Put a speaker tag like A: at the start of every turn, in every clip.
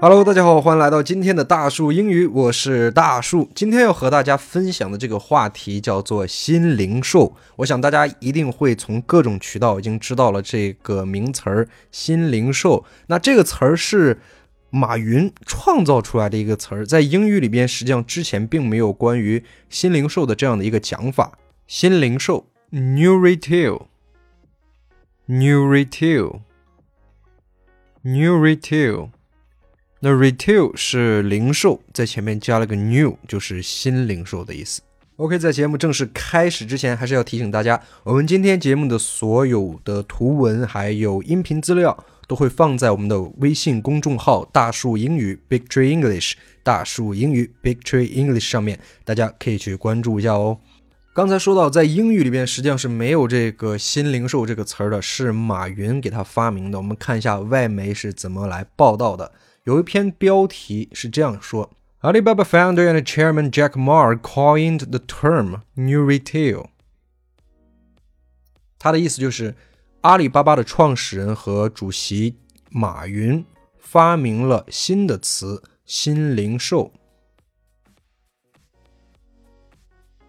A: Hello，大家好，欢迎来到今天的大树英语，我是大树。今天要和大家分享的这个话题叫做新零售。我想大家一定会从各种渠道已经知道了这个名词儿“新零售”。那这个词儿是马云创造出来的一个词儿，在英语里边实际上之前并没有关于新零售的这样的一个讲法。新零售 （New Retail） New Retail，New Retail。那 retail 是零售，在前面加了个 new，就是新零售的意思。OK，在节目正式开始之前，还是要提醒大家，我们今天节目的所有的图文还有音频资料都会放在我们的微信公众号“大树英语 ”（Big Tree English），大树英语 （Big Tree English） 上面，大家可以去关注一下哦。刚才说到，在英语里边实际上是没有这个“新零售”这个词儿的，是马云给他发明的。我们看一下外媒是怎么来报道的。有一篇标题是这样说：Alibaba founder and chairman Jack Ma coined the term "New Retail"。他的意思就是，阿里巴巴的创始人和主席马云发明了新的词“新零售”。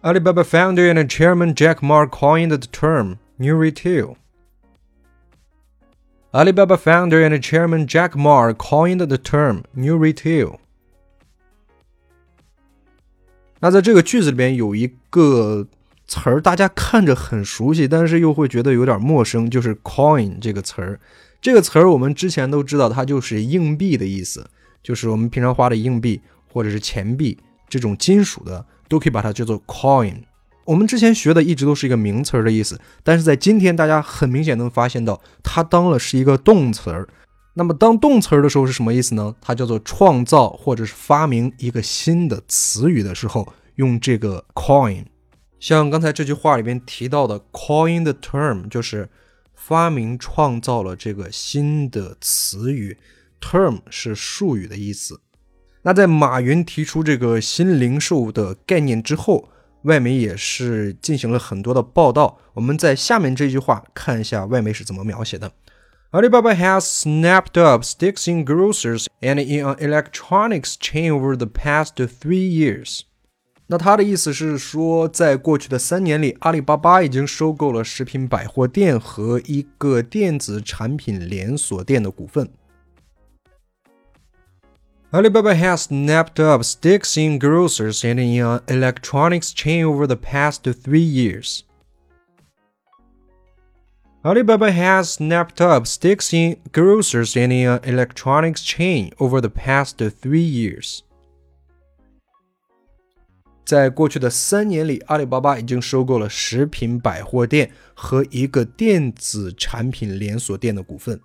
A: Alibaba founder and chairman Jack Ma coined the term "New Retail." Alibaba founder and chairman Jack Ma coined the term "New Retail." 那在这个句子里边有一个词儿，大家看着很熟悉，但是又会觉得有点陌生，就是 “coin” 这个词儿。这个词儿我们之前都知道，它就是硬币的意思，就是我们平常花的硬币或者是钱币这种金属的，都可以把它叫做 “coin”。我们之前学的一直都是一个名词儿的意思，但是在今天，大家很明显能发现到，它当了是一个动词儿。那么当动词儿的时候是什么意思呢？它叫做创造或者是发明一个新的词语的时候，用这个 coin。像刚才这句话里边提到的 coin the term，就是发明创造了这个新的词语。term 是术语的意思。那在马云提出这个新零售的概念之后，外媒也是进行了很多的报道。我们在下面这句话看一下外媒是怎么描写的：Alibaba has snapped up sticks in grocers and in an electronics chain over the past three years。那他的意思是说，在过去的三年里，阿里巴巴已经收购了食品百货店和一个电子产品连锁店的股份。Alibaba has snapped up stakes in grocers and in an electronics chain over the past three years. Alibaba has snapped up stakes in grocers and in an electronics chain over the past three years. 在过去的三年里，阿里巴巴已经收购了食品百货店和一个电子产品连锁店的股份。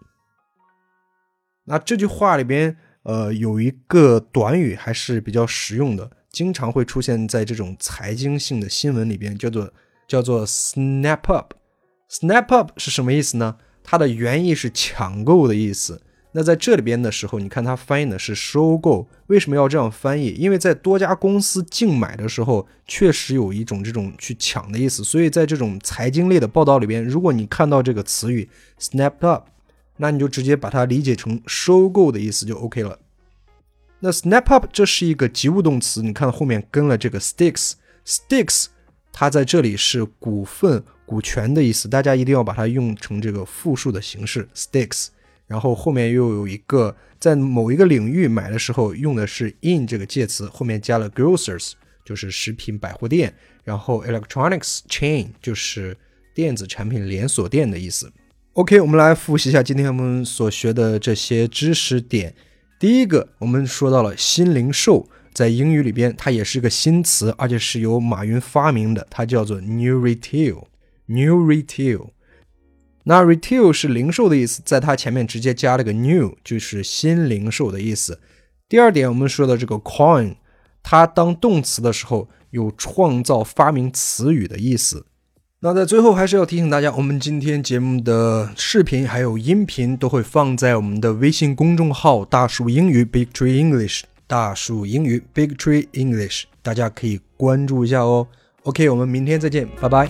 A: 那这句话里边 呃，有一个短语还是比较实用的，经常会出现在这种财经性的新闻里边，叫做叫做 snap up。snap up 是什么意思呢？它的原意是抢购的意思。那在这里边的时候，你看它翻译的是收购，为什么要这样翻译？因为在多家公司竞买的时候，确实有一种这种去抢的意思。所以在这种财经类的报道里边，如果你看到这个词语 snap up。那你就直接把它理解成收购的意思就 OK 了。那 snap up 这是一个及物动词，你看后面跟了这个 stakes，stakes 它在这里是股份、股权的意思，大家一定要把它用成这个复数的形式 stakes。然后后面又有一个在某一个领域买的时候用的是 in 这个介词，后面加了 grocers 就是食品百货店，然后 electronics chain 就是电子产品连锁店的意思。OK，我们来复习一下今天我们所学的这些知识点。第一个，我们说到了新零售，在英语里边它也是个新词，而且是由马云发明的，它叫做 New Retail。New Retail，那 Retail 是零售的意思，在它前面直接加了个 New，就是新零售的意思。第二点，我们说的这个 Coin，它当动词的时候有创造、发明词语的意思。那在最后还是要提醒大家，我们今天节目的视频还有音频都会放在我们的微信公众号“大树英语 ”（Big Tree English）。大树英语 （Big Tree English），大家可以关注一下哦。OK，我们明天再见，拜拜。